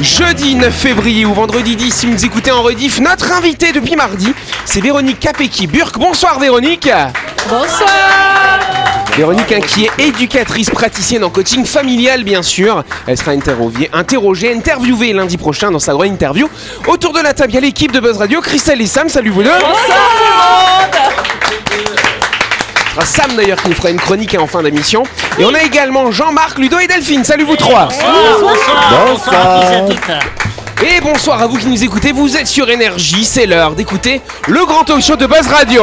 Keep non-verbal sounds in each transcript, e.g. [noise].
Jeudi 9 février ou vendredi 10, si vous nous écoutez en rediff, notre invité depuis mardi, c'est Véronique Capecchi-Burk. Bonsoir Véronique Bonsoir Véronique hein, qui est éducatrice praticienne en coaching familial bien sûr. Elle sera interrogée, interrogée, interviewée lundi prochain dans sa grande interview. Autour de la table, il y a l'équipe de Buzz Radio, Christelle et Sam, salut vous deux sera Sam d'ailleurs qui nous fera une chronique hein, en fin d'émission. Et on a également Jean-Marc, Ludo et Delphine. Salut vous trois Bonsoir. Et bonsoir à vous qui nous écoutez, vous êtes sur Énergie, c'est l'heure d'écouter le grand talk show de Buzz Radio.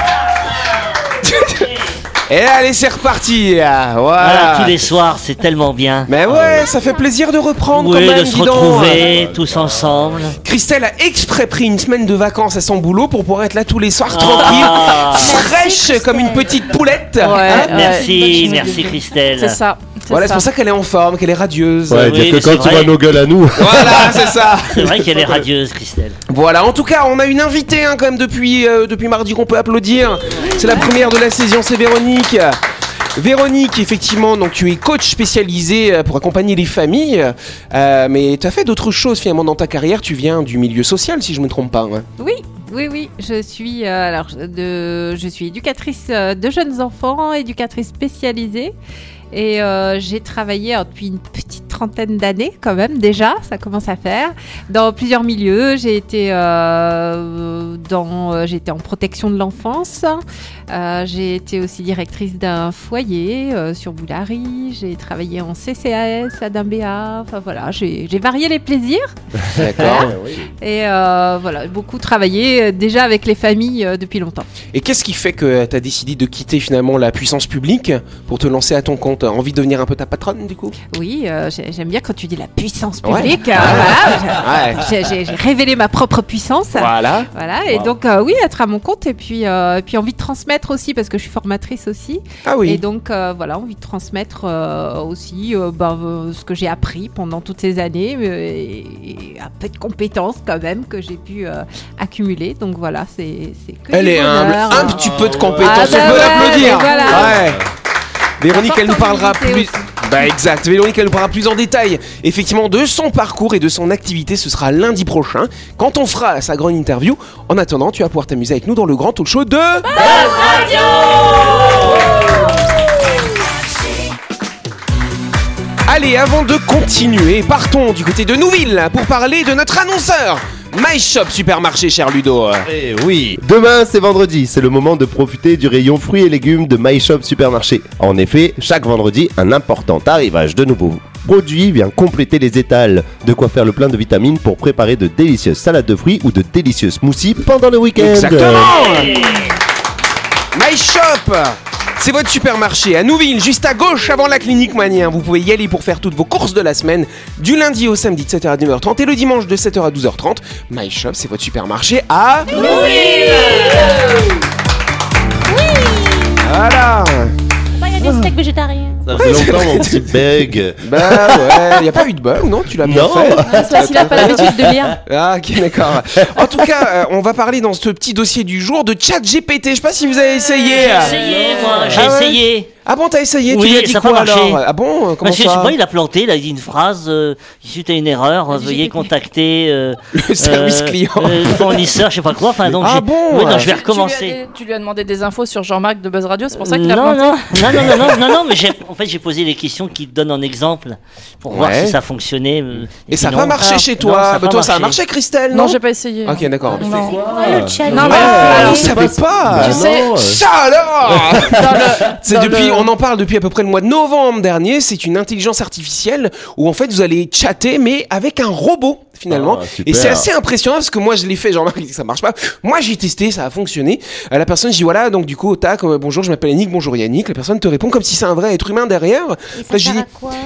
Et allez, c'est reparti Voilà, Voilà, tous les soirs, c'est tellement bien. Mais ouais, ça fait plaisir de reprendre Oui, quand même, de se dis donc. retrouver tous ensemble. Christelle a exprès pris une semaine de vacances à son boulot pour pouvoir être là tous les soirs Ah. tranquille, fraîche comme une petite poulette. Ouais, Hein ouais, Merci, merci. Christelle. C'est ça. c'est voilà, c'est pour ça qu'elle est en forme, qu'elle est radieuse. Ouais, Oui, dire que c'est quand tu vrai. vois nos gueules à nous. [laughs] Voilà, c'est ça. C'est vrai qu'elle est radieuse, Christelle. Voilà, en tout cas, on a une invitée hein, quand même depuis, euh, depuis mardi qu'on peut applaudir. C'est la première de la saison, c'est Véronique. Véronique, effectivement, donc tu es coach spécialisé euh, pour accompagner les familles, euh, mais tu as fait d'autres choses finalement dans ta carrière. Tu viens du milieu social, si je me trompe pas. hein. Oui, oui, oui. Je suis, euh, alors, de, je suis éducatrice de jeunes enfants, éducatrice spécialisée. Et euh, j'ai travaillé depuis une petite trentaine d'années quand même déjà, ça commence à faire, dans plusieurs milieux. J'ai été, euh, dans, euh, j'ai été en protection de l'enfance. Euh, j'ai été aussi directrice d'un foyer sur Boulary. J'ai travaillé en CCAS à Dimbéa. Enfin voilà, j'ai j'ai varié les plaisirs. [laughs] D'accord. [laughs] Et euh, voilà, beaucoup travaillé déjà avec les familles depuis longtemps. Et qu'est-ce qui fait que tu as décidé de quitter finalement la puissance publique pour te lancer à ton compte? Envie de devenir un peu ta patronne du coup? Oui, euh, j'ai- j'aime bien quand tu dis la puissance Ouais. publique. euh, voilà, j'ai- j'ai j'ai révélé ma propre puissance. Voilà. Voilà, et Wow. donc euh, oui, être à mon compte et puis, euh, et puis envie de transmettre aussi parce que je suis formatrice aussi. Ah oui. Et donc euh, voilà, envie de transmettre euh, aussi euh, ben, euh, ce que j'ai appris pendant toutes ces années euh, et, et un peu de compétences quand même que j'ai pu euh, accumuler. Donc voilà, c'est c'est que Elle du est humble, bonheur. un petit peu de compétence, Ah bah on peut ouais, l'applaudir. mais voilà. Ouais. Véronique, elle nous parlera plus. Bah exact. Véronique, elle nous parlera plus en détail, effectivement, de son parcours et de son activité. Ce sera lundi prochain, quand on fera sa grande interview. En attendant, tu vas pouvoir t'amuser avec nous dans le grand talk show de. Allez, avant de continuer, partons du côté de Nouville pour parler de notre annonceur, My Shop Supermarché, cher Ludo. Eh oui Demain, c'est vendredi, c'est le moment de profiter du rayon fruits et légumes de My Shop Supermarché. En effet, chaque vendredi, un important arrivage de nouveaux produits vient compléter les étals. De quoi faire le plein de vitamines pour préparer de délicieuses salades de fruits ou de délicieux smoothies pendant le week-end. Exactement My Shop c'est votre supermarché à Nouville, juste à gauche avant la clinique Manien. Vous pouvez y aller pour faire toutes vos courses de la semaine, du lundi au samedi de 7h à 9h30 et le dimanche de 7h à 12h30. My Shop, c'est votre supermarché à Voilà Bah, il y a des steaks végétariens. Ça faisait longtemps mon petit bag. Bah ouais, y a pas eu de bug, non Tu l'as bien Non. fait C'est parce qu'il a pas l'habitude de lire. Ah ok d'accord. En tout cas, euh, on va parler dans ce petit dossier du jour de ChatGPT. Je sais pas si vous avez essayé. J'ai essayé, moi, j'ai Ah ouais essayé. Ah bon, t'as essayé Oui, Tu lui as dit ça a pas quoi marché. alors? Ah bon Comment Bah, je sais ça pas, il a planté, il a dit une phrase, euh, suite à une erreur, euh, [laughs] veuillez contacter euh, [laughs] Le service euh, client. euh, le fournisseur, je sais pas quoi. Enfin, donc Ah j'ai- bon oui, non, je vais Tu- Tu lui, recommencer. as, tu lui as demandé des infos sur Jean-Marc de Buzz Radio, c'est pour ça qu'il a non, planté. non, non, non, non, non, non, non, mais j'ai, en fait, j'ai posé les questions qui te donnent en exemple pour voir Ouais. si ça fonctionnait. euh, Et ça n'a sinon- pas marché Ah, chez non, toi ça a Bah pas toi ça a marché. Christelle, non Non, j'ai pas essayé. Ok d'accord. Non. le chat. Non, mais Ah, alors, vous savez pas Tu sais, non, euh, Ça alors [laughs] C'est depuis, on en parle depuis à peu près le mois de novembre dernier. C'est une intelligence artificielle où en fait vous allez chatter, mais avec un robot finalement. Ah, et c'est assez impressionnant parce que moi je l'ai fait, Jean-Marc [laughs] il dit que ça marche pas. Moi j'ai testé, ça a fonctionné. Euh, la personne, je dis voilà, donc du coup, tac, euh, bonjour, je m'appelle Yannick, bonjour Yannick. La personne te répond comme si c'est un vrai être humain derrière. Après, je dis,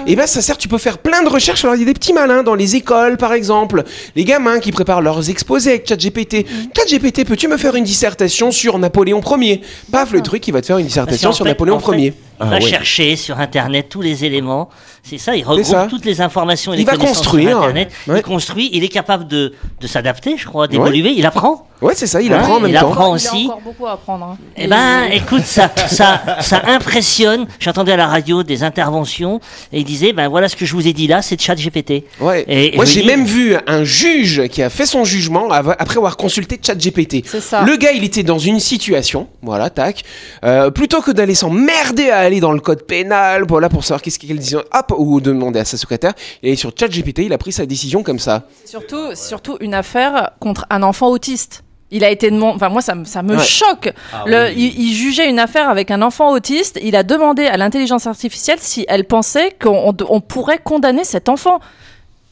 et ben ça sert, tu peux faire plein de recherches. Alors il y a des petits malins dans les écoles par exemple, les gamins qui préparent leurs exposés avec ChatGPT. ChatGPT, peux-tu me faire une dissertation sur Napoléon Ier? Paf, le truc, il va te faire une dissertation sur fait- Napoléon Ier. Il Ah va ouais. chercher sur Internet tous les éléments. C'est ça, il regroupe toutes les informations et Il les va connaissances construire. sur Internet. Ouais. Il construit, il est capable de, de s'adapter, je crois, d'évoluer. Il apprend. Ouais, c'est ça, il Ouais, apprend en même il temps. apprend Il a aussi. encore beaucoup à apprendre. hein. Eh ben, écoute, ça, ça, ça impressionne. J'entendais à la radio des interventions et il disait, ben voilà ce que je vous ai dit là, c'est chat GPT. Ouais. Et- et Moi, j'ai dis- même vu un juge qui a fait son jugement après avoir consulté ChatGPT. C'est ça. Le gars, il était dans une situation, voilà, tac. Euh, plutôt que d'aller s'emmerder à aller dans le code pénal, voilà, pour savoir qu'est-ce qu'il disait, hop, ou demander à sa secrétaire, est sur ChatGPT, il a pris sa décision comme ça. Surtout, surtout une affaire contre un enfant autiste. Il a été demandé, enfin moi ça, me- ça me Ouais. choque. Le, il, il jugeait une affaire avec un enfant autiste. Il a demandé à l'intelligence artificielle si elle pensait qu'on on- on pourrait condamner cet enfant.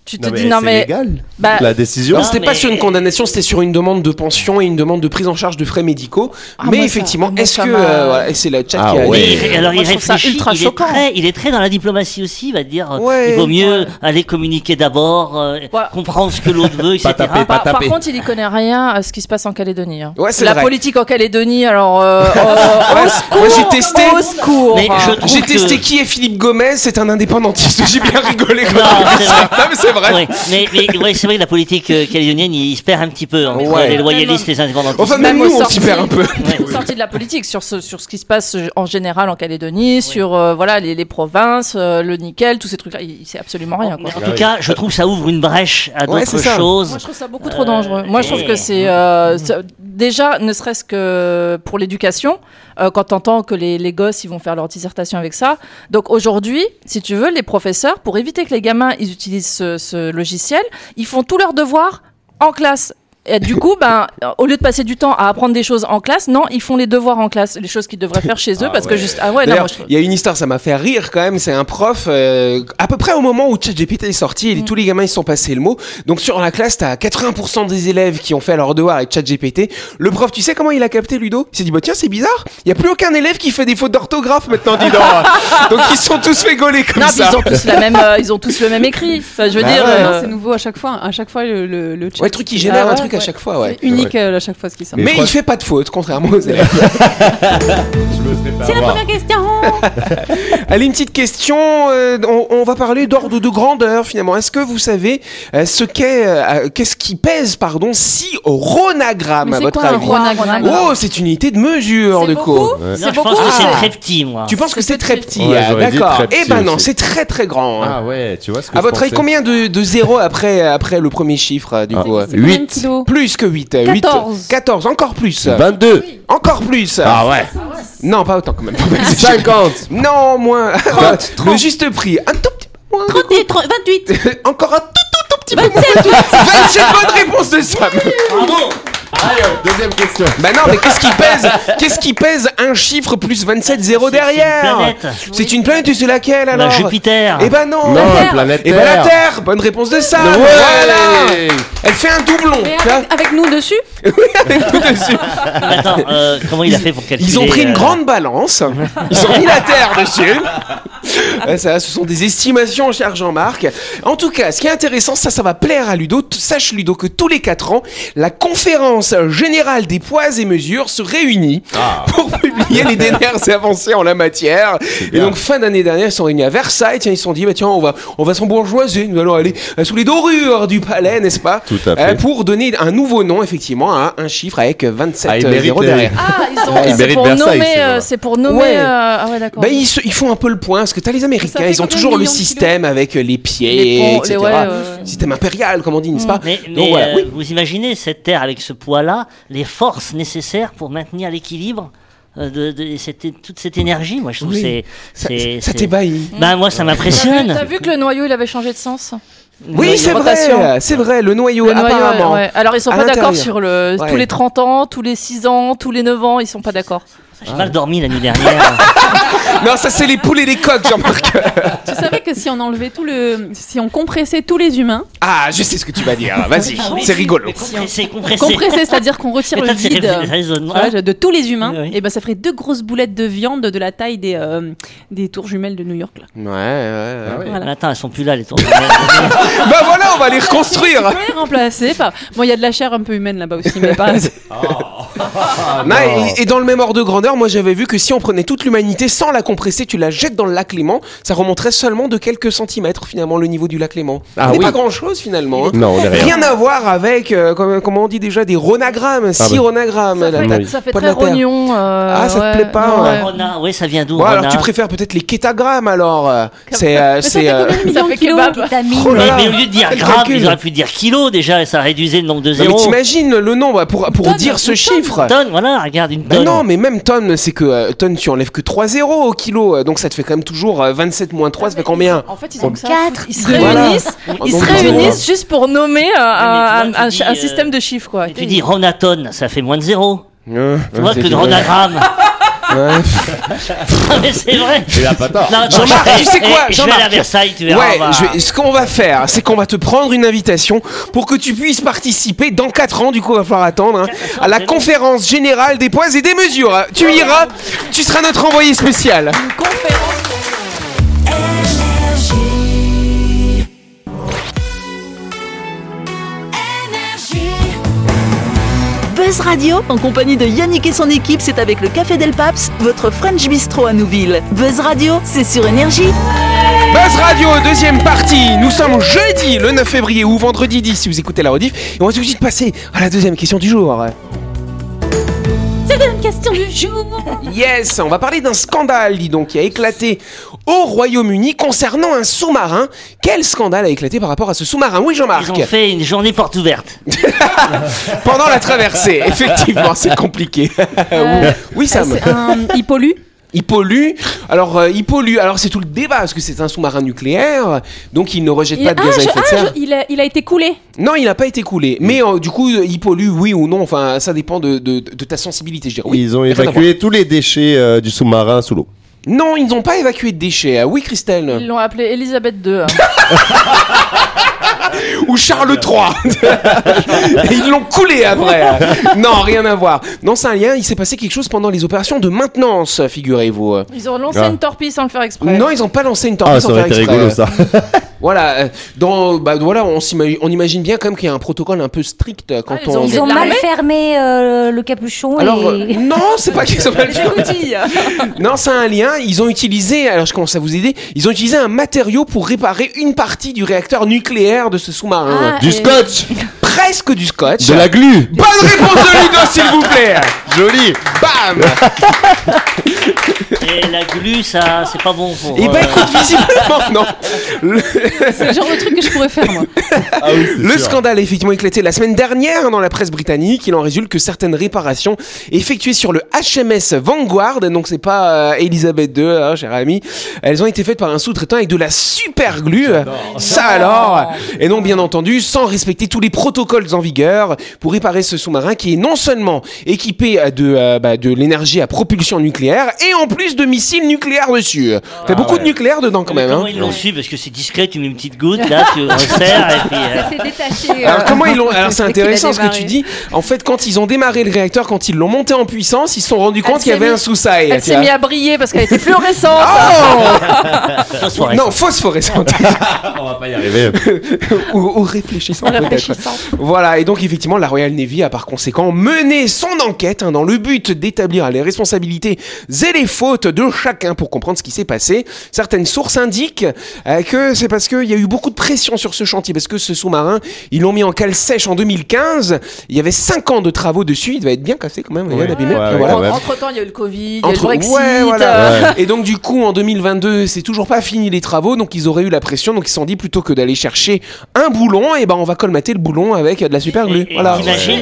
Tu te dis non mais légal. bah, La décision. C'était pas sur une condamnation, c'était sur une demande de pension et une demande de prise en charge de frais médicaux. Ah, mais effectivement, est-ce que, euh, voilà, c'est la chat Ah qui a ouais. il- alors Moi, il réfléchit, ultra il est, choquant. très, il est très dans la diplomatie aussi, il va te dire, Ouais. il vaut mieux aller communiquer d'abord, euh, Ouais. comprendre ce que l'autre veut, [laughs] etc. Pas taper, par, par taper. contre, il y connaît rien à ce qui se passe en Calédonie. hein. C'est la vrai. politique en Calédonie, alors euh, [laughs] au secours, Moi, j'ai testé. J'ai testé qui est Philippe Gomez, c'est un indépendantiste. [laughs] J'ai bien rigolé quand ça. Vrai. C'est. Ouais, mais, mais ouais, c'est vrai que la politique euh, calédonienne, il, il se perd un petit peu entre Ouais. les loyalistes les indépendantistes. Enfin, même Même nous, on s'y perd un peu. Ouais. sortie de la politique sur ce sur ce qui se passe euh, en général en Calédonie, sur euh, voilà les, les provinces, euh, le nickel, tous ces trucs-là, il, il sait absolument rien. Quoi. En tout cas, je trouve que ça ouvre une brèche à Ouais, d'autres c'est ça. choses. Moi, je trouve ça beaucoup trop dangereux. Moi, je trouve que c'est euh, ça- déjà, ne serait-ce que pour l'éducation, euh, quand t'entends que les, les gosses ils vont faire leur dissertation avec ça. Donc aujourd'hui, si tu veux, les professeurs, pour éviter que les gamins ils utilisent ce, ce logiciel, ils font tous leurs devoirs en classe. Et du coup, ben, au lieu de passer du temps à apprendre des choses en classe, non, ils font les devoirs en classe, les choses qu'ils devraient faire chez eux, Ah parce que juste, ah ouais, non, moi, je il y a une histoire, ça m'a fait rire quand même. C'est un prof, euh, à peu près au moment où ChatGPT est sorti, et Mm. tous les gamins ils se sont passés le mot. Donc sur la classe, t'as 80% des élèves qui ont fait leur devoir avec ChatGPT. Le prof, tu sais comment il a capté Ludo? Il s'est dit bah tiens c'est bizarre, il y a plus aucun élève qui fait des fautes d'orthographe maintenant, dis donc. [laughs] donc ils sont tous fait gauler comme non, ça. ils ont tous la même, euh, ils ont tous le même écrit. Enfin, je veux Bah dire, ouais. euh, C'est nouveau à chaque fois. À chaque fois, le, le, le chat. Ouais, le truc qui génère Ah un ouais, truc à ouais. chaque fois, ouais. C'est unique euh, à chaque fois ce qui sort. Mais, il fait pas de faute, contrairement aux élèves. [laughs] C'est la première question. [laughs] Allez, une petite question. euh, on, on va parler d'ordre de grandeur finalement. Est-ce que vous savez euh, ce qu'est, euh, qu'est-ce qui pèse, pardon, 6 ronagrammes à votre quoi un avis ronagramme Oh, c'est une unité de mesure, C'est de beaucoup co. Non, C'est je pense que c'est Ah. très petit, moi. Tu penses que c'est très petit Ouais, ah, D'accord. très petit Eh ben non, aussi. c'est très très grand. hein. Ah ouais, tu vois ce que à je votre avis, combien de, de zéros après, après le premier chiffre, du Ah. coup euh, C'est combien de 8. Plus que 8. 14. 14, encore plus. 22. Encore plus. Ah ouais. Non, pas autant quand même. Faut pas exagérer. 50. Non, moins. [laughs] Le juste prix. Un tout petit peu moins. 38, 30, 28. Encore un tout tout tout petit peu moins. 27 bonnes réponses de Sam. Allez, deuxième question. Bah non, mais qu'est-ce qui pèse? Qu'est-ce qui pèse un chiffre plus 27 zéro C'est- c'est une derrière? planète. C'est une planète et c'est laquelle La alors? Jupiter. Eh ben non. Non, la planète Eh ben la Terre. Bonne réponse de. Ouais. Voilà. Elle fait un doublon. Mais avec, avec nous dessus? [laughs] Avec tout dessus. Attends, euh, comment il a fait pour calculer Ils ont pris une euh, grande balance, ils ont mis la terre dessus. Ouais, [laughs] ça, ce sont des estimations, cher Jean-Marc. En tout cas, ce qui est intéressant, ça, ça va plaire à Ludo. Sache, Ludo, que tous les 4 ans, la conférence générale des poids et mesures se réunit pour publier les dernières avancées en la matière. Et donc, fin d'année dernière, ils sont réunis à Versailles. Tiens, ils se sont dit, bah, tiens, on va, on va s'embourgeoiser. Nous allons aller euh, sous les dorures du palais, n'est-ce pas? Tout à fait. Euh, Pour donner un nouveau nom, effectivement, à un chiffre avec 27 Ah, euh, zéros derrière. Ah, ils ont. [laughs] Il c'est pour nommer. c'est euh, pour nommer. Ouais. euh, Ah ouais, d'accord. Bah, ils, se- ils font un peu le point, parce que t'as les Américains, fait ils ont toujours le système avec les pieds, Les ponts, etc. les- ouais. Système impérial, comme on dit, n'est-ce pas? Mais, Donc, mais, voilà, euh, oui. vous imaginez cette Terre avec ce poids-là, les forces nécessaires pour maintenir l'équilibre euh, de, de cette- toute cette énergie Moi, je trouve Oui. c'est. Ça, t'ébahit. Bah, moi, ça T'as vu, m'impressionne. t'as vu que le noyau il avait changé de sens? Oui, c'est vrai, c'est vrai, le noyau, Le noyau, apparemment. ouais. Alors ils sont À pas d'accord sur le Ouais. tous les 30 ans, tous les 6 ans, tous les 9 ans, ils sont pas d'accord. J'ai mal dormi la nuit dernière. [laughs] Non, ça c'est les poules et les coqs, Jean-Marc. Tu savais que si on enlevait tout le. Si on compressait tous les humains, Ah, je sais ce que tu vas dire. Vas-y, c'est rigolo. Compressé, c'est-à-dire qu'on retire le vide de tous les humains, Oui, et ben ça ferait deux grosses boulettes de viande de la taille des, euh, des tours jumelles de New York. Là. Ouais, ouais, ouais. Voilà. Mais Attends, elles sont plus là les tours. [laughs] Bah voilà, on va les reconstruire. Ouais, remplacé par. Bon, il y a de la chair un peu humaine là-bas aussi, mais [laughs] pas. Non, et, et dans le même ordre de grandeur, moi j'avais vu que si on prenait toute l'humanité sans la compresser, tu la jettes dans le lac Léman, ça remonterait seulement de quelques centimètres finalement le niveau du lac Léman. Ah On n'est oui. pas grand chose finalement. hein. Non, rien. Rien à voir avec, euh, comme- comment on dit déjà, des ronagrammes, six bah. ronagrammes. Ça la fait, ça fait Pas de très rognon. euh, Ah, ça te ouais. plaît pas, Non, ouais. Rona, oui, ça vient d'où Bon, alors tu préfères peut-être les kétagrammes alors. euh, [laughs] C'est, euh, Mais ça c'est. fait combien de millions Ça de fait kilos kebab. Vitamine. Oh là mais, là. mais au lieu de dire gramme, ils auraient pu dire kilo déjà et ça réduisait le nombre de Non, mais zéros. t'imagines le nombre pour, dire ce une tonne. voilà, regarde une Ben tonne. non, mais même tonne, c'est que euh, tonne, tu enlèves que 3 zéros au kilo, euh, donc ça te fait quand même toujours euh, 27 moins 3, ça fait combien? En fait, ils ont que ça. à Quatre. foutre. Ils se Voilà. réunissent, ils se réunissent juste pour nommer un, tu un- vois, tu un- dis, un euh, système de chiffres quoi. Et tu dis Ronatonne, ça fait moins de zéro. Euh, Tu vois que. Ronagramme. [laughs] Ouais. Non, [laughs] mais c'est vrai. Il a pas tort. Non, non, Jean-Marc, je- tu sais eh, quoi, Je vais aller à Jean-Marc Versailles, tu verras. Ouais, on va- je vais- ce qu'on va faire, c'est qu'on va te prendre une invitation pour que tu puisses participer dans 4 ans, du coup, il va falloir attendre, hein, à la conférence générale des poids et des mesures. Tu iras, tu seras notre envoyé spécial. Buzz Radio, en compagnie de Yannick et son équipe, c'est avec le Café Del Paps, votre French Bistro à Nouville. Buzz Radio, c'est sur Énergie. Buzz Radio, deuxième partie. Nous sommes jeudi, le 9 février ou vendredi 10 si vous écoutez la rediff. Et on va tout de suite passer à la deuxième question du jour. C'est une question du jour. Yes, on va parler d'un scandale, dis donc, qui a éclaté au Royaume-Uni concernant un sous-marin. Quel scandale a éclaté par rapport à ce sous-marin Oui, Jean-Marc. Ils ont fait une journée porte ouverte. [laughs] Pendant la traversée, [laughs] effectivement, c'est compliqué. [laughs] oui, Ah, Sam. c'est un... Il pollue Il pollue. Alors, euh, il pollue. Alors, c'est tout le débat parce que c'est un sous-marin nucléaire, donc il ne rejette Il- pas de ah, gaz à effet de ah, serre. je- il, a, il a été coulé. Non, il n'a pas été coulé. Mais euh, du coup, il pollue, oui ou non. Enfin, ça dépend de, de- de ta sensibilité, je dirais. Oui, Ils ont évacué tous les déchets euh, du sous-marin sous l'eau. Non, ils n'ont pas évacué de déchets. Ah Oui, Christelle. Ils l'ont appelé Elisabeth II. hein. [laughs] Ou Charles III. [laughs] Et ils l'ont coulé après. non, rien à voir. Non, c'est un lien. Il s'est passé quelque chose pendant les opérations de maintenance, figurez-vous. Ils ont lancé Ah. une torpille sans le faire exprès. Non, ils n'ont pas lancé une torpille Ah, ça sans aurait faire été exprès. rigolo ça. [laughs] Voilà, euh, dans, bah, voilà, on, imagine bien quand même qu'il y a un protocole un peu strict quand Ah, ils on. ont- Ils ont mal fermé euh, le capuchon Alors et... euh, non, c'est pas [laughs] qu'ils ont mal. Outils. [laughs] Non, c'est un lien. Ils ont utilisé, alors je commence à vous aider. Ils ont utilisé un matériau pour réparer une partie du réacteur nucléaire de ce sous-marin. Ah, Du scotch [laughs] Presque du scotch. De la glu Bonne réponse de Ludo, s'il vous plaît. Joli Bam. Et la glu, ça, c'est pas bon pour. Et bah euh, écoute, visiblement non. Le, C'est le genre de truc que je pourrais faire, moi. Ah oui, le sûr. scandale a effectivement éclaté la semaine dernière dans la presse britannique. Il en résulte que certaines réparations effectuées sur le HMS Vanguard, donc c'est pas euh, Elisabeth II, hein, cher ami, elles ont été faites par un sous-traitant avec de la super glue. Ça alors Et donc bien entendu, sans respecter tous les protocoles en vigueur pour réparer ce sous-marin qui est non seulement équipé de, euh, bah, de l'énergie à propulsion nucléaire et en plus de missiles nucléaires dessus. Fait beaucoup de nucléaire dedans quand mais même. comment hein. ils l'ont su Parce que c'est discret, tu mets une petite goutte, là, tu [laughs] resserres, et puis. euh, Ça s'est détaché. Alors euh, comment ils l'ont [laughs] Alors c'est intéressant ce que tu dis. En fait, quand ils ont démarré le réacteur, quand ils l'ont monté en puissance, ils se sont rendus compte qu'il y avait mis- un sous-sail. Elle s'est mise à briller parce qu'elle était fluorescente. Oh [laughs] non, phosphorescente On va pas y arriver. ou, ou. Réfléchissante. Voilà, et donc effectivement, la Royal Navy a par conséquent mené son enquête hein, dans le but d'établir les responsabilités et les fautes de chacun pour comprendre ce qui s'est passé. Certaines sources indiquent euh, que c'est parce qu'il y a eu beaucoup de pression sur ce chantier, parce que ce sous-marin, ils l'ont mis en cale sèche en 2015. Il y avait 5 ans de travaux dessus, il devait être bien cassé quand même, Ouais. bien abîmé. Ouais, ouais, Voilà. quand même. Entre temps, il y a eu le Covid, il y a eu le Brexit. ouais, voilà. Et donc du coup en 2022 c'est toujours pas fini les travaux donc ils auraient eu la pression donc ils se sont dit plutôt que d'aller chercher un boulon et ben on va colmater le boulon avec de la super glue. Et- et Voilà.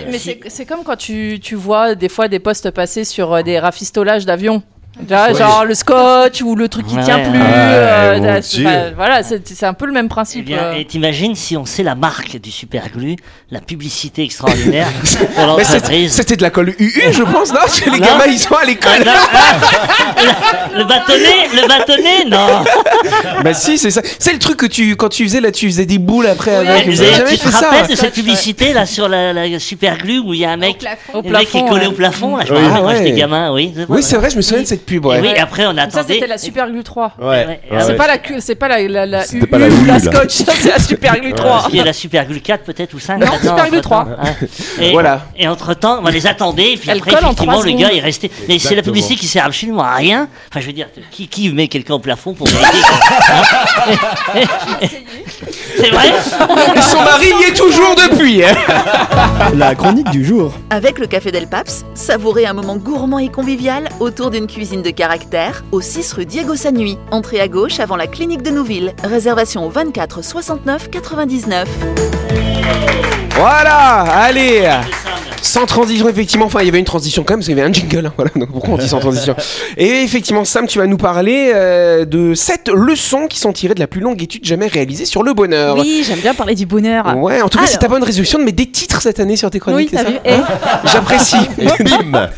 Mais, mais c'est c'est comme quand tu, tu vois des fois des postes passer sur euh, des rafistolages d'avions. Genre, Ouais. genre le scotch ou le truc qui Ouais, tient plus. Ouais, euh, voilà, c'est c'est un peu le même Eh principe. bien, euh. et t'imagines si on sait la marque du superglue, la publicité extraordinaire [laughs] pour l'entreprise. C'était de la colle UU, [laughs] je pense, non? Parce que les Non. gamins, ils sont à Ah, l'école. non, ah, [laughs] le bâtonnet, le bâtonnet, non. bah si, c'est ça. C'est le truc que tu, quand tu faisais là, tu faisais des boules après avec. Vous avez jamais tu te fait ça rappelles de cette publicité là sur la, la superglue où il y a un mec, Au un mec qui est collé ouais. au plafond là, je me Oui. rappelle quand Ah, j'étais gamin, oui. Oui, c'est vrai, je me souviens de cette pub. Et oui, après on Ça, attendait. c'était la Super Glue 3. Ouais. Ouais. ouais, C'est ouais. pas la, c'est pas la, la, la pas la U, scotch, ça, c'est la Super Glue 3. Il y a la superglue 4 peut-être ou 5 Non, Super Glue entre-temps, 3. hein. Et, Voilà. Et entre temps, on les attendait et puis Elle après effectivement le gars est resté. Mais c'est la publicité qui sert absolument à rien. Enfin je veux dire, qui, qui met quelqu'un au plafond pour [laughs] [laughs] hein C'est vrai Et son mari y est toujours depuis. hein. La chronique du jour. Avec le Café Del Paps, savourez un moment gourmand et convivial autour d'une cuisine de caractère au 6 rue Diego Sanui. Entrée à gauche avant la clinique de Nouville. Réservation au 24 69 99. Voilà, allez. Sans transition, effectivement. Enfin, il y avait une transition quand même, parce qu'il y avait un jingle. hein, Voilà, donc pourquoi on dit sans transition [laughs] Et effectivement, Sam, tu vas nous parler euh, de sept leçons qui sont tirées de la plus longue étude jamais réalisée sur le bonheur. Oui, j'aime bien parler du bonheur. Ouais, en tout cas, c'est ta bonne résolution de mettre des titres cette année sur tes Oui, chroniques, vu. ça [laughs] Et J'apprécie. [laughs] Bim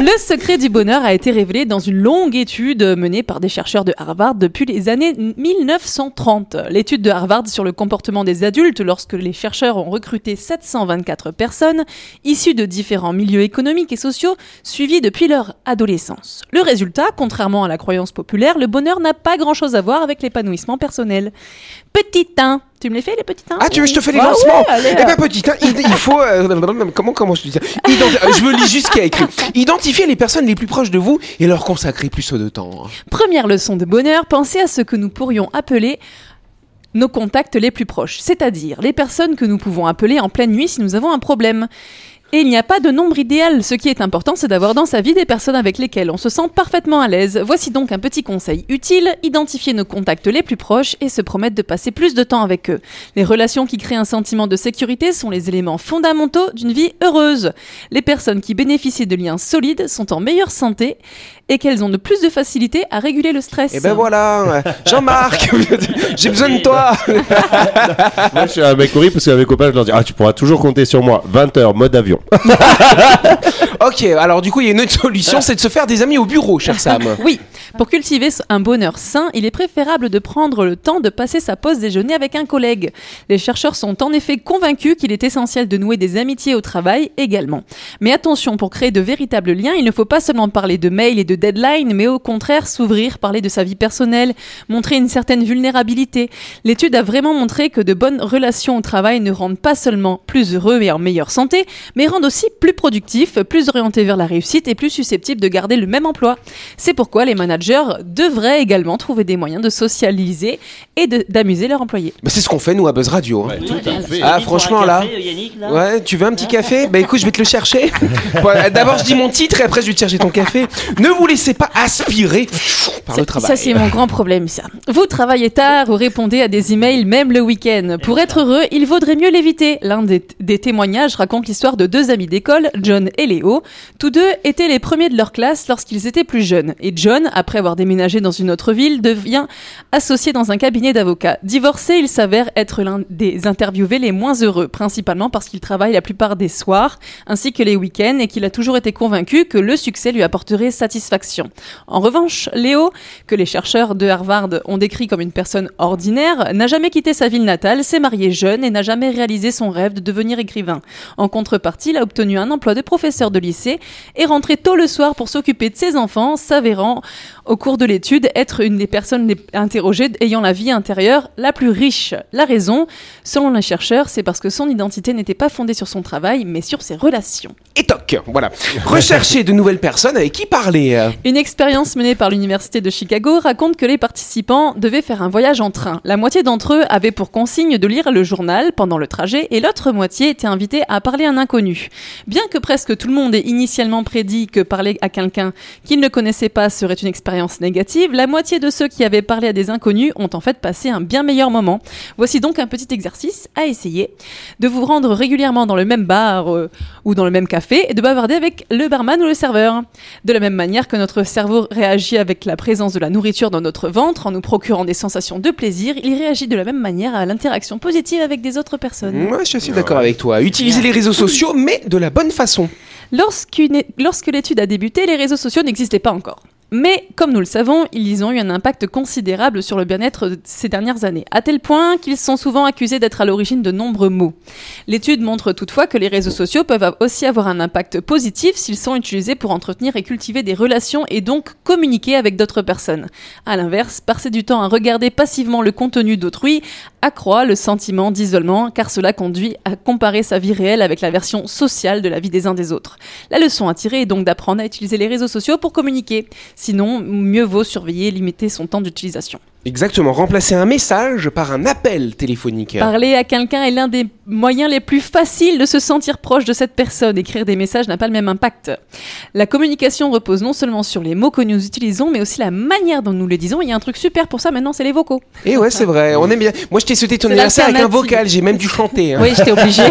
le secret du bonheur a été révélé dans une longue étude menée par des chercheurs de Harvard depuis les années 1930. L'étude de Harvard sur le comportement des adultes lorsque les chercheurs ont recruté 724 personnes issues de différents milieux économiques et sociaux suivis depuis leur adolescence. Le résultat, contrairement à la croyance populaire, le bonheur n'a pas grand-chose à voir avec l'épanouissement personnel. Petit 1. Tu me les fais les petits 1 Ah, tu veux je te fais les Ah lancements ouais, Eh ben, petit, hein, il, il faut. euh, [laughs] comment, comment je te dis ça? Identi- euh, Je me lis juste ce qu'il y a écrit. Identifier les personnes les plus proches de vous et leur consacrer plus de temps. Première leçon de bonheur, pensez à ce que nous pourrions appeler nos contacts les plus proches, c'est-à-dire les personnes que nous pouvons appeler en pleine nuit si nous avons un problème. Et il n'y a pas de nombre idéal. Ce qui est important, c'est d'avoir dans sa vie des personnes avec lesquelles on se sent parfaitement à l'aise. Voici donc un petit conseil utile identifier nos contacts les plus proches et se promettre de passer plus de temps avec eux. Les relations qui créent un sentiment de sécurité sont les éléments fondamentaux d'une vie heureuse. Les personnes qui bénéficient de liens solides sont en meilleure santé et qu'elles ont de plus de facilité à réguler le stress. Et ben voilà, [laughs] Jean-Marc, [laughs] j'ai besoin de toi. [laughs] Moi, je suis un mec horrible parce qu'à mes copains, je leur dis Ah, tu pourras toujours compter sur moi. 20h, mode avion. Ok, alors du coup, il y a une autre solution, c'est de se faire des amis au bureau, cher Sam. Oui, pour cultiver un bonheur sain, il est préférable de prendre le temps de passer sa pause déjeuner avec un collègue. Les chercheurs sont en effet convaincus qu'il est essentiel de nouer des amitiés au travail également. Mais attention, pour créer de véritables liens, il ne faut pas seulement parler de mails et de deadlines, mais au contraire s'ouvrir, parler de sa vie personnelle, montrer une certaine vulnérabilité. L'étude a vraiment montré que de bonnes relations au travail ne rendent pas seulement plus heureux et en meilleure santé, mais rendent aussi plus productifs, plus orientés vers la réussite et plus susceptibles de garder le même emploi. C'est pourquoi les managers devraient également trouver des moyens de socialiser et d'amuser leurs employés. Bah, c'est ce qu'on fait, nous, à Buzz Radio. hein. tout à fait. Ah, franchement, là. Ouais, tu veux un petit café? Bah écoute, je vais te le chercher. [laughs] D'abord, je dis mon titre et après, je vais te chercher ton café. Ne vous laissez pas aspirer par le travail. Ça, c'est mon grand problème, ça. Vous travaillez tard ou répondez à des emails même le week-end. Pour être heureux, il vaudrait mieux l'éviter. L'un des, des témoignages raconte l'histoire de deux amis d'école, John et Léo. Tous deux étaient les premiers de leur classe lorsqu'ils étaient plus jeunes. Et John, après avoir déménagé dans une autre ville, devient associé dans un cabinet d'avocats. Divorcé, il s'avère être l'un des interviewés les moins heureux, principalement parce qu'il travaille la plupart des soirs, ainsi que les week-ends, et qu'il a toujours été convaincu que le succès lui apporterait satisfaction. En revanche, Léo, que les chercheurs de Harvard ont décrit comme une personne ordinaire, n'a jamais quitté sa ville natale, s'est marié jeune et n'a jamais réalisé son rêve de devenir écrivain. En contrepartie, il a obtenu un emploi de professeur de lycée et rentré tôt le soir pour s'occuper de ses enfants, s'avérant au cours de l'étude être une des personnes interrogées ayant la vie intérieure la plus riche. La raison, selon les chercheurs, c'est parce que son identité n'était pas fondée sur son travail, mais sur ses relations. Et toc, voilà. Rechercher de nouvelles personnes avec qui parler. Une expérience menée par l'Université de Chicago raconte que les participants devaient faire un voyage en train. La moitié d'entre eux avaient pour consigne de lire le journal pendant le trajet et l'autre moitié était invitée à parler à un inconnu. Bien que presque tout le monde ait initialement prédit que parler à quelqu'un qu'ils ne connaissaient pas serait une expérience négative, la moitié de ceux qui avaient parlé à des inconnus ont en fait passé un bien meilleur moment. Voici donc un petit exercice à essayer de vous rendre régulièrement dans le même bar euh, ou dans le même café et de bavarder avec le barman ou le serveur. De la même manière, que notre cerveau réagit avec la présence de la nourriture dans notre ventre en nous procurant des sensations de plaisir, il réagit de la même manière à l'interaction positive avec des autres personnes. Moi, je suis d'accord avec toi. Utiliser les réseaux sociaux, mais de la bonne façon. Lorsqu'une- Lorsque l'étude a débuté, les réseaux sociaux n'existaient pas encore. Mais comme nous le savons, ils ont eu un impact considérable sur le bien-être ces dernières années, à tel point qu'ils sont souvent accusés d'être à l'origine de nombreux maux. L'étude montre toutefois que les réseaux sociaux peuvent aussi avoir un impact positif s'ils sont utilisés pour entretenir et cultiver des relations et donc communiquer avec d'autres personnes. À l'inverse, passer du temps à regarder passivement le contenu d'autrui accroît le sentiment d'isolement car cela conduit à comparer sa vie réelle avec la version sociale de la vie des uns des autres. La leçon à tirer est donc d'apprendre à utiliser les réseaux sociaux pour communiquer. Sinon, mieux vaut surveiller et limiter son temps d'utilisation. Exactement, remplacer un message par un appel téléphonique. Parler à quelqu'un est l'un des moyens les plus faciles de se sentir proche de cette personne. Écrire des messages n'a pas le même impact. La communication repose non seulement sur les mots que nous utilisons, mais aussi la manière dont nous les disons. Il y a un truc super pour ça maintenant, c'est les vocaux. Et ouais, c'est vrai, on aime bien. Moi, je t'ai souhaité ton anniversaire avec un vocal, j'ai même dû chanter. hein. Oui, j'étais obligée.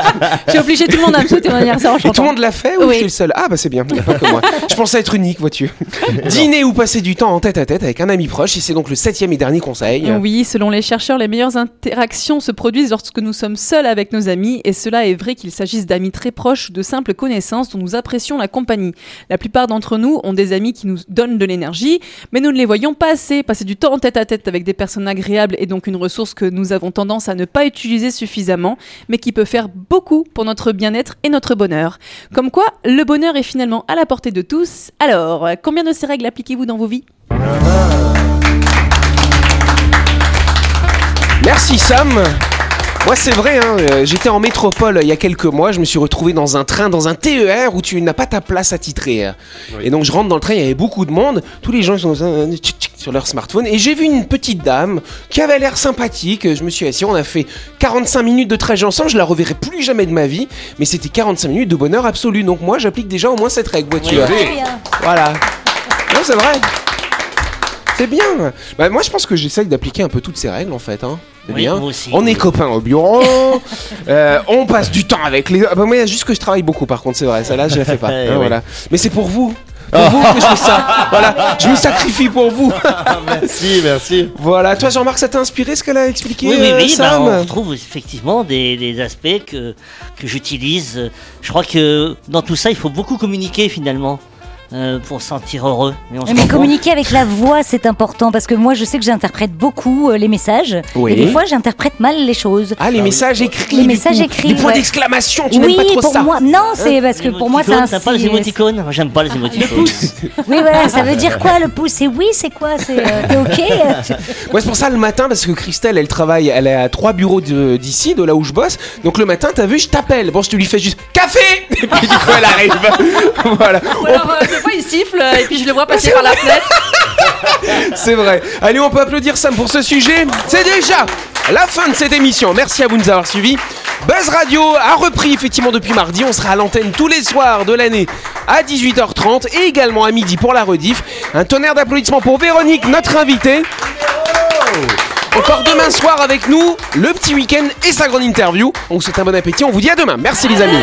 [laughs] J'ai obligé tout le monde à me souhaiter mon anniversaire en Et tout le chantant. monde l'a fait ou Oui. je suis le seul? Ah bah c'est bien, il a pas que moi. Je pensais être unique, vois-tu. [laughs] Dîner ou passer du temps en tête à tête avec un ami proche, et c'est donc le septième et dernier conseil. Oui, selon les chercheurs, les meilleures interactions se produisent lorsque nous sommes seuls avec nos amis, et cela est vrai qu'il s'agisse d'amis très proches ou de simples connaissances dont nous apprécions la compagnie. La plupart d'entre nous ont des amis qui nous donnent de l'énergie, mais nous ne les voyons pas assez. Passer du temps en tête à tête avec des personnes agréables est donc une ressource que nous avons tendance à ne pas utiliser suffisamment, mais qui peut faire beaucoup pour notre bien-être et notre bonheur. Comme quoi, le bonheur est finalement à la portée de tous. Alors, combien de ces règles appliquez-vous dans vos vies? Merci Sam. Moi c'est vrai, hein, euh, j'étais en métropole il y a quelques mois, je me suis retrouvé dans un train, dans un TER où tu n'as pas ta place attitrée. Et donc je rentre dans le train, il y avait beaucoup de monde, tous les gens sont sur leur smartphone. Et j'ai vu une petite dame qui avait l'air sympathique, je me suis assis, on a fait 45 minutes de trajet ensemble, je la reverrai plus jamais de ma vie, mais c'était 45 minutes de bonheur absolu, donc moi j'applique déjà au moins cette règle, vois-tu. Voilà. Non c'est vrai. C'est bien. Bah, moi, je pense que j'essaye d'appliquer un peu toutes ces règles en fait. Hein. C'est Oui, bien. aussi. On est copains au bureau. [laughs] euh, on passe du temps avec les. Ah, bah, moi, il y a juste que je travaille beaucoup. Par contre, c'est vrai. Ça là, je la fais pas. [laughs] Eh Hein, oui. Voilà. Mais c'est pour vous. Pour vous que je fais [laughs] ça. Voilà. Je me sacrifie pour vous. merci, merci. voilà. Toi, Jean-Marc, ça t'a inspiré ce qu'elle a expliqué Oui, oui, euh, oui, bah, Sam on retrouve effectivement des, des aspects que, que j'utilise. Je crois que dans tout ça, il faut beaucoup communiquer finalement. Euh, pour se sentir heureux. Mais, on se Mais rend compte- communiquer avec la voix, c'est important parce que moi, je sais que j'interprète beaucoup euh, les messages Oui. et des fois, j'interprète mal les choses. Ah, les messages écrits. Les messages coup. écrits, Les points ouais. d'exclamation. Tu oui, n'aimes pas trop pour ça. moi, non, c'est parce que pour moi, un T'as pas les émoticônes? Moi, J'aime pas les [laughs] émoticônes. Oui, voilà, ça veut dire quoi le pouce? C'est oui, c'est quoi? C'est euh, ok? [laughs] Ouais, c'est pour ça le matin, parce que Christelle, elle travaille, elle est à trois bureaux de- d'ici, de là où je bosse. Donc le matin, t'as vu, je t'appelle. Bon, je te lui fais juste café Et puis du coup, elle arrive. [laughs] voilà. Ou alors, euh, des fois, il siffle et puis je le vois passer par la fenêtre. [laughs] C'est vrai. Allez, on peut applaudir Sam pour ce sujet. C'est déjà la fin de cette émission. Merci à vous de nous avoir suivis. Buzz Radio a repris effectivement depuis mardi. On sera à l'antenne tous les soirs de l'année à 18h30 et également à midi pour la rediff. Un tonnerre d'applaudissements pour Véronique, notre invitée. Encore demain soir avec nous, le petit week-end et sa grande interview. On vous souhaite un bon appétit. On vous dit à demain. Merci les amis.